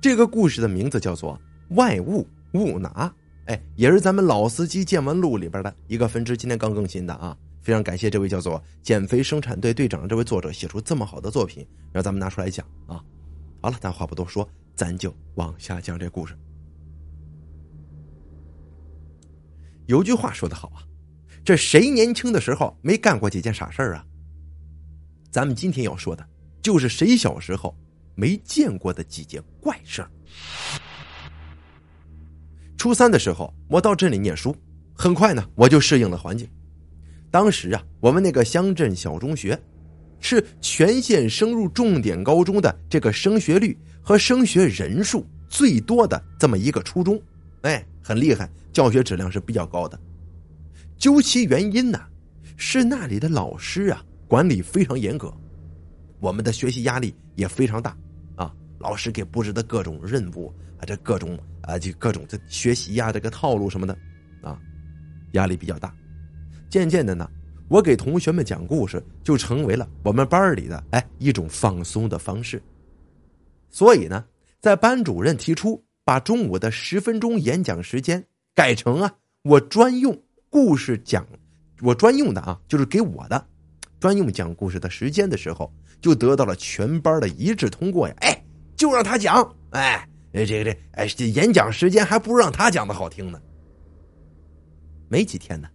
这个故事的名字叫做《外物勿拿》，哎，也是咱们老司机见闻录里边的一个分支，今天刚更新的啊！非常感谢这位叫做“减肥生产队队长”这位作者写出这么好的作品，让咱们拿出来讲啊！好了，咱话不多说，咱就往下讲这故事。有句话说得好啊，这谁年轻的时候没干过几件傻事啊？咱们今天要说的，就是谁小时候。没见过的几件怪事儿。初三的时候，我到镇里念书，很快呢，我就适应了环境。当时啊，我们那个乡镇小中学，是全县升入重点高中的这个升学率和升学人数最多的这么一个初中，哎，很厉害，教学质量是比较高的。究其原因呢，是那里的老师啊管理非常严格，我们的学习压力也非常大。老师给布置的各种任务啊，这各种啊，就各种的学习呀，这个套路什么的，啊，压力比较大。渐渐的呢，我给同学们讲故事就成为了我们班里的哎一种放松的方式。所以呢，在班主任提出把中午的十分钟演讲时间改成啊我专用故事讲，我专用的啊就是给我的专用讲故事的时间的时候，就得到了全班的一致通过呀，哎。就让他讲，哎，这个这哎，这演讲时间还不如让他讲的好听呢。没几天呢，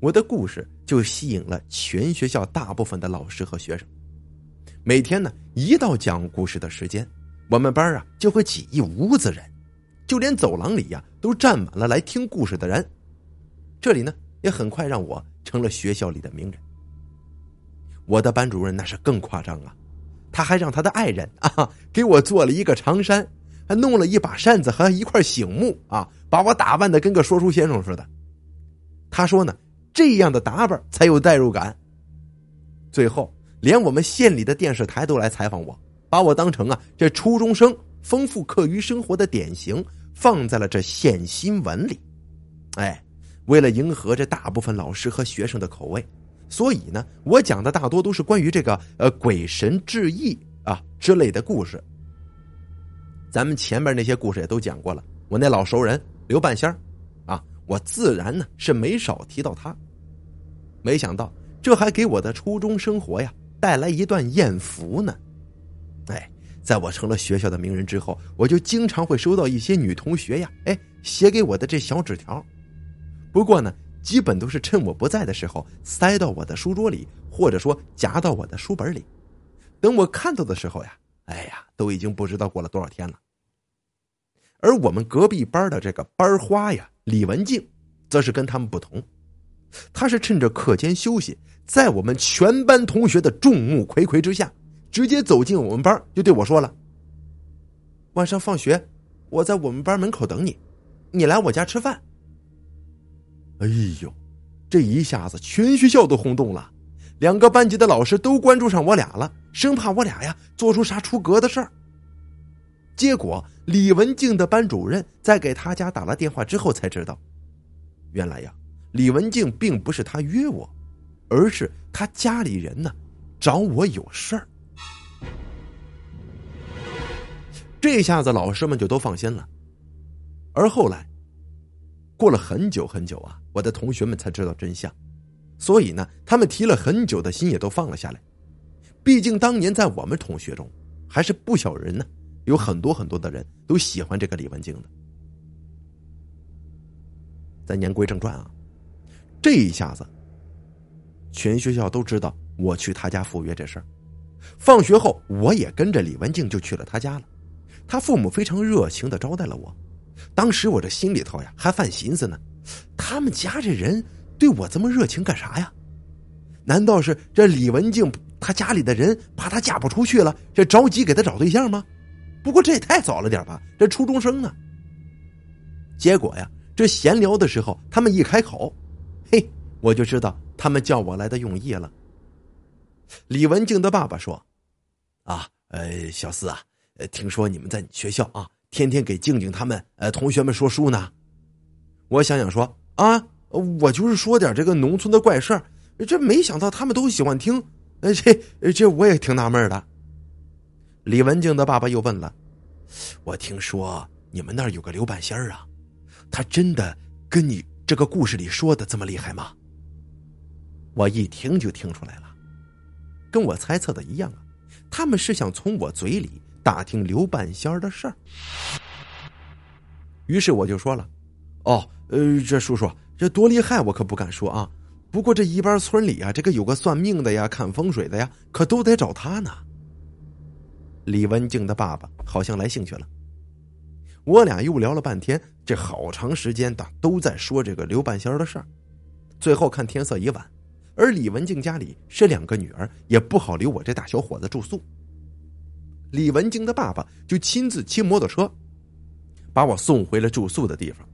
我的故事就吸引了全学校大部分的老师和学生。每天呢，一到讲故事的时间，我们班啊就会挤一屋子人，就连走廊里呀都站满了来听故事的人。这里呢，也很快让我成了学校里的名人。我的班主任那是更夸张啊。他还让他的爱人 啊给我做了一个长衫，还弄了一把扇子和一块醒目啊，把我打扮的跟个说书先生似的。他说呢，这样的打扮才有代入感。最后，连我们县里的电视台都来采访我，把我当成啊这初中生丰富课余生活的典型，放在了这县新闻里。哎，为了迎合这大部分老师和学生的口味。所以呢，我讲的大多都是关于这个呃鬼神志异啊之类的故事。咱们前面那些故事也都讲过了。我那老熟人刘半仙啊，我自然呢是没少提到他。没想到这还给我的初中生活呀带来一段艳福呢。哎，在我成了学校的名人之后，我就经常会收到一些女同学呀，哎写给我的这小纸条。不过呢。基本都是趁我不在的时候塞到我的书桌里，或者说夹到我的书本里。等我看到的时候呀，哎呀，都已经不知道过了多少天了。而我们隔壁班的这个班花呀，李文静，则是跟他们不同。她是趁着课间休息，在我们全班同学的众目睽睽之下，直接走进我们班，就对我说了：“晚上放学，我在我们班门口等你，你来我家吃饭。”哎呦，这一下子全学校都轰动了，两个班级的老师都关注上我俩了，生怕我俩呀做出啥出格的事儿。结果李文静的班主任在给他家打了电话之后才知道，原来呀，李文静并不是他约我，而是他家里人呢找我有事儿。这下子老师们就都放心了，而后来。过了很久很久啊，我的同学们才知道真相，所以呢，他们提了很久的心也都放了下来。毕竟当年在我们同学中，还是不少人呢，有很多很多的人都喜欢这个李文静的。咱言归正传啊，这一下子，全学校都知道我去他家赴约这事儿。放学后，我也跟着李文静就去了他家了，他父母非常热情的招待了我。当时我这心里头呀，还犯寻思呢，他们家这人对我这么热情干啥呀？难道是这李文静他家里的人怕她嫁不出去了，这着急给她找对象吗？不过这也太早了点吧，这初中生呢。结果呀，这闲聊的时候，他们一开口，嘿，我就知道他们叫我来的用意了。李文静的爸爸说：“啊，呃，小四啊，听说你们在学校啊。”天天给静静他们呃同学们说书呢，我想想说啊，我就是说点这个农村的怪事儿，这没想到他们都喜欢听，呃这这我也挺纳闷的。李文静的爸爸又问了，我听说你们那儿有个刘半仙啊，他真的跟你这个故事里说的这么厉害吗？”我一听就听出来了，跟我猜测的一样啊，他们是想从我嘴里打听刘半仙儿的事儿。于是我就说了：“哦，呃，这叔叔这多厉害，我可不敢说啊。不过这一般村里啊，这个有个算命的呀、看风水的呀，可都得找他呢。”李文静的爸爸好像来兴趣了，我俩又聊了半天，这好长时间的都在说这个刘半仙儿的事儿。最后看天色已晚。而李文静家里是两个女儿，也不好留我这大小伙子住宿。李文静的爸爸就亲自骑摩托车，把我送回了住宿的地方。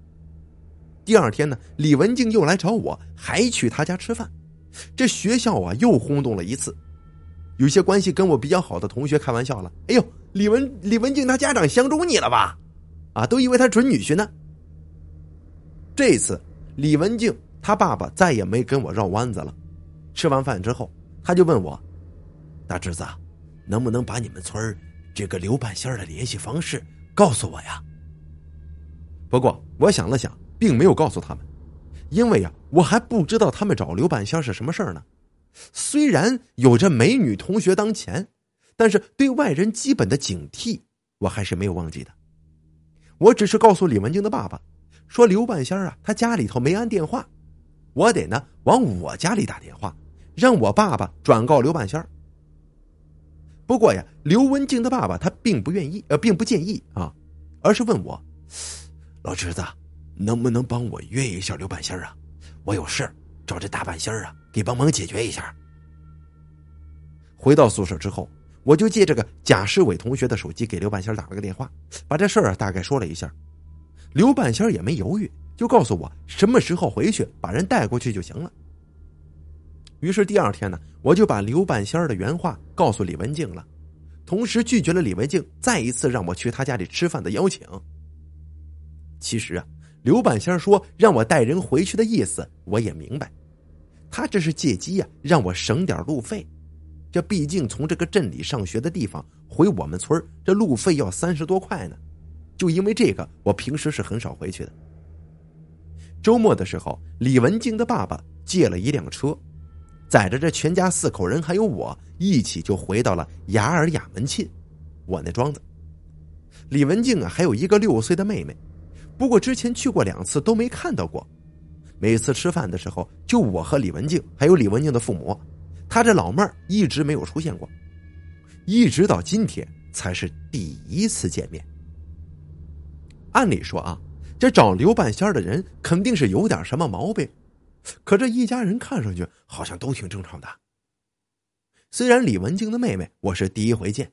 第二天呢，李文静又来找我，还去他家吃饭。这学校啊，又轰动了一次。有些关系跟我比较好的同学开玩笑了：“哎呦，李文李文静他家长相中你了吧？啊，都以为他准女婿呢。”这次李文静他爸爸再也没跟我绕弯子了。吃完饭之后，他就问我：“大侄子，能不能把你们村这个刘半仙的联系方式告诉我呀？”不过我想了想，并没有告诉他们，因为呀，我还不知道他们找刘半仙是什么事儿呢。虽然有着美女同学当前，但是对外人基本的警惕，我还是没有忘记的。我只是告诉李文静的爸爸，说刘半仙啊，他家里头没安电话，我得呢往我家里打电话。让我爸爸转告刘半仙儿。不过呀，刘文静的爸爸他并不愿意，呃，并不建议啊，而是问我：“老侄子，能不能帮我约一下刘半仙啊？我有事找这大半仙啊，给帮忙解决一下。”回到宿舍之后，我就借这个贾世伟同学的手机给刘半仙打了个电话，把这事儿啊大概说了一下。刘半仙也没犹豫，就告诉我什么时候回去，把人带过去就行了。于是第二天呢，我就把刘半仙儿的原话告诉李文静了，同时拒绝了李文静再一次让我去他家里吃饭的邀请。其实啊，刘半仙儿说让我带人回去的意思，我也明白，他这是借机呀，让我省点路费。这毕竟从这个镇里上学的地方回我们村这路费要三十多块呢。就因为这个，我平时是很少回去的。周末的时候，李文静的爸爸借了一辆车。载着这全家四口人，还有我一起就回到了雅尔雅门沁，我那庄子。李文静啊，还有一个六岁的妹妹，不过之前去过两次都没看到过。每次吃饭的时候，就我和李文静，还有李文静的父母，她这老妹儿一直没有出现过，一直到今天才是第一次见面。按理说啊，这找刘半仙的人肯定是有点什么毛病。可这一家人看上去好像都挺正常的。虽然李文静的妹妹我是第一回见，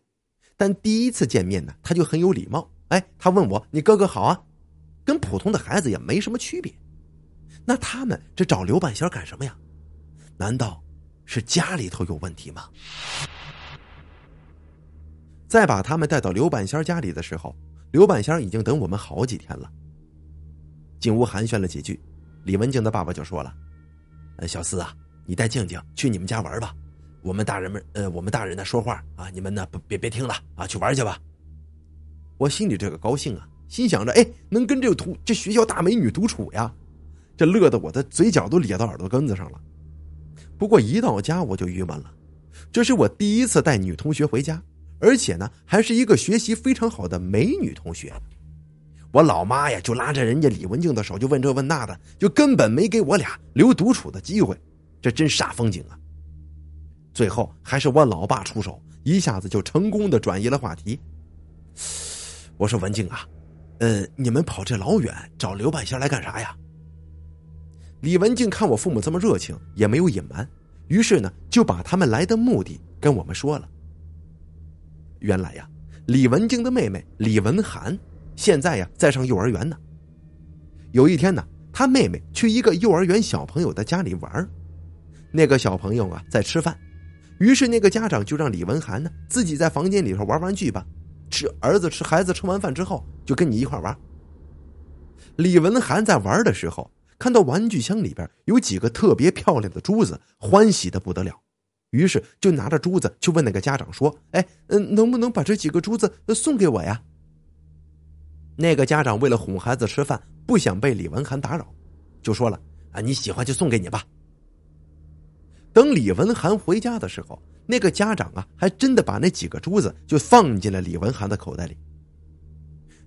但第一次见面呢，她就很有礼貌。哎，他问我：“你哥哥好啊？”跟普通的孩子也没什么区别。那他们这找刘半仙干什么呀？难道是家里头有问题吗？在把他们带到刘半仙家里的时候，刘半仙已经等我们好几天了。进屋寒暄了几句。李文静的爸爸就说了：“呃，小四啊，你带静静去你们家玩吧。我们大人们，呃，我们大人呢说话啊，你们呢不别别听了啊，去玩去吧。”我心里这个高兴啊，心想着，哎，能跟这个同这学校大美女独处呀，这乐得我的嘴角都咧到耳朵根子上了。不过一到家我就郁闷了，这是我第一次带女同学回家，而且呢，还是一个学习非常好的美女同学。我老妈呀，就拉着人家李文静的手，就问这问那的，就根本没给我俩留独处的机会，这真煞风景啊！最后还是我老爸出手，一下子就成功的转移了话题。我说文静啊，呃，你们跑这老远找刘半仙来干啥呀？李文静看我父母这么热情，也没有隐瞒，于是呢，就把他们来的目的跟我们说了。原来呀，李文静的妹妹李文涵。现在呀，在上幼儿园呢。有一天呢，他妹妹去一个幼儿园小朋友的家里玩那个小朋友啊在吃饭，于是那个家长就让李文涵呢自己在房间里头玩玩具吧。吃儿子吃孩子吃完饭之后就跟你一块玩。李文涵在玩的时候，看到玩具箱里边有几个特别漂亮的珠子，欢喜的不得了，于是就拿着珠子去问那个家长说：“哎，嗯，能不能把这几个珠子送给我呀？”那个家长为了哄孩子吃饭，不想被李文涵打扰，就说了：“啊，你喜欢就送给你吧。”等李文涵回家的时候，那个家长啊，还真的把那几个珠子就放进了李文涵的口袋里。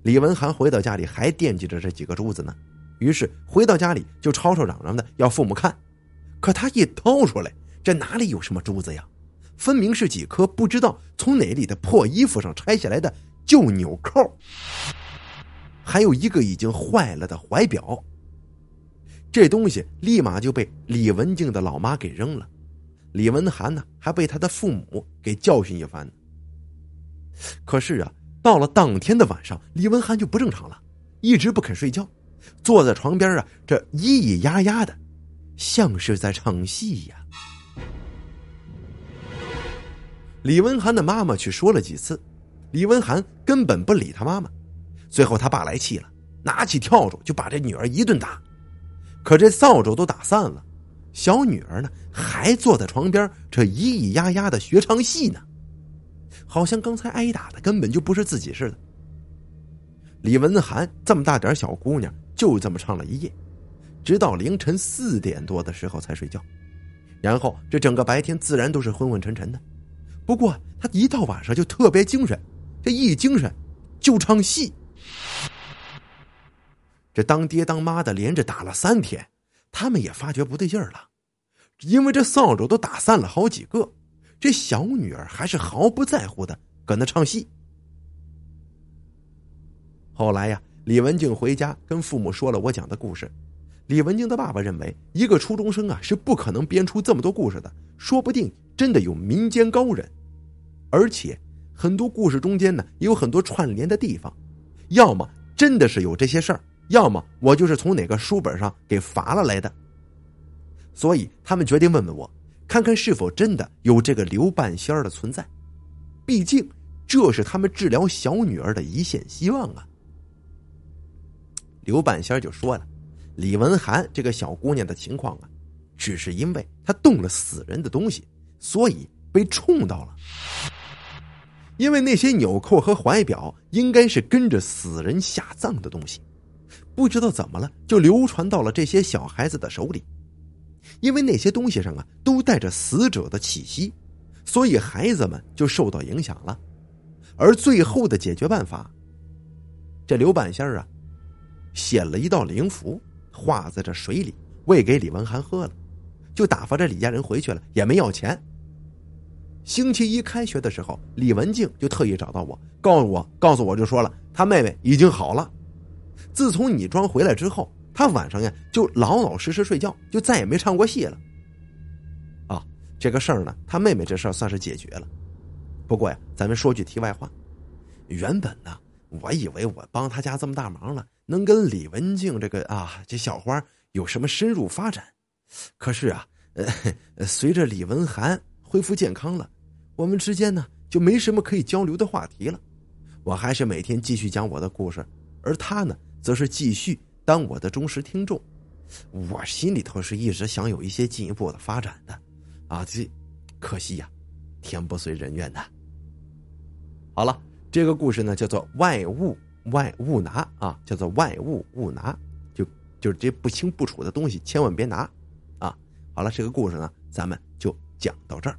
李文涵回到家里还惦记着这几个珠子呢，于是回到家里就吵吵嚷嚷的要父母看，可他一掏出来，这哪里有什么珠子呀？分明是几颗不知道从哪里的破衣服上拆下来的旧纽扣，还有一个已经坏了的怀表。这东西立马就被李文静的老妈给扔了。李文涵呢，还被他的父母给教训一番。可是啊，到了当天的晚上，李文涵就不正常了，一直不肯睡觉，坐在床边啊，这咿咿呀呀的，像是在唱戏呀。李文涵的妈妈去说了几次，李文涵根本不理他妈妈。最后他爸来气了，拿起笤帚就把这女儿一顿打。可这扫帚都打散了。小女儿呢，还坐在床边，这咿咿呀呀的学唱戏呢，好像刚才挨打的根本就不是自己似的。李文涵这么大点小姑娘，就这么唱了一夜，直到凌晨四点多的时候才睡觉，然后这整个白天自然都是昏昏沉沉的。不过她一到晚上就特别精神，这一精神就唱戏。这当爹当妈的连着打了三天。他们也发觉不对劲儿了，因为这扫帚都打散了好几个，这小女儿还是毫不在乎的搁那唱戏。后来呀，李文静回家跟父母说了我讲的故事。李文静的爸爸认为，一个初中生啊是不可能编出这么多故事的，说不定真的有民间高人，而且很多故事中间呢也有很多串联的地方，要么真的是有这些事儿。要么我就是从哪个书本上给罚了来的，所以他们决定问问我，看看是否真的有这个刘半仙儿的存在。毕竟这是他们治疗小女儿的一线希望啊。刘半仙就说了，李文涵这个小姑娘的情况啊，只是因为她动了死人的东西，所以被冲到了。因为那些纽扣和怀表应该是跟着死人下葬的东西。不知道怎么了，就流传到了这些小孩子的手里，因为那些东西上啊都带着死者的气息，所以孩子们就受到影响了。而最后的解决办法，这刘半仙儿啊，写了一道灵符，画在这水里，喂给李文涵喝了，就打发这李家人回去了，也没要钱。星期一开学的时候，李文静就特意找到我，告诉我，告诉我就说了，他妹妹已经好了。自从你庄回来之后，他晚上呀就老老实实睡觉，就再也没唱过戏了。啊，这个事儿呢，他妹妹这事儿算是解决了。不过呀，咱们说句题外话，原本呢，我以为我帮他家这么大忙了，能跟李文静这个啊这小花有什么深入发展。可是啊，呃，随着李文涵恢复健康了，我们之间呢就没什么可以交流的话题了。我还是每天继续讲我的故事，而他呢。则是继续当我的忠实听众，我心里头是一直想有一些进一步的发展的，啊，这可惜呀，天不遂人愿呐。好了，这个故事呢叫做“外物外物拿”啊，叫做“外物勿拿”，就就是这不清不楚的东西千万别拿，啊，好了，这个故事呢咱们就讲到这儿。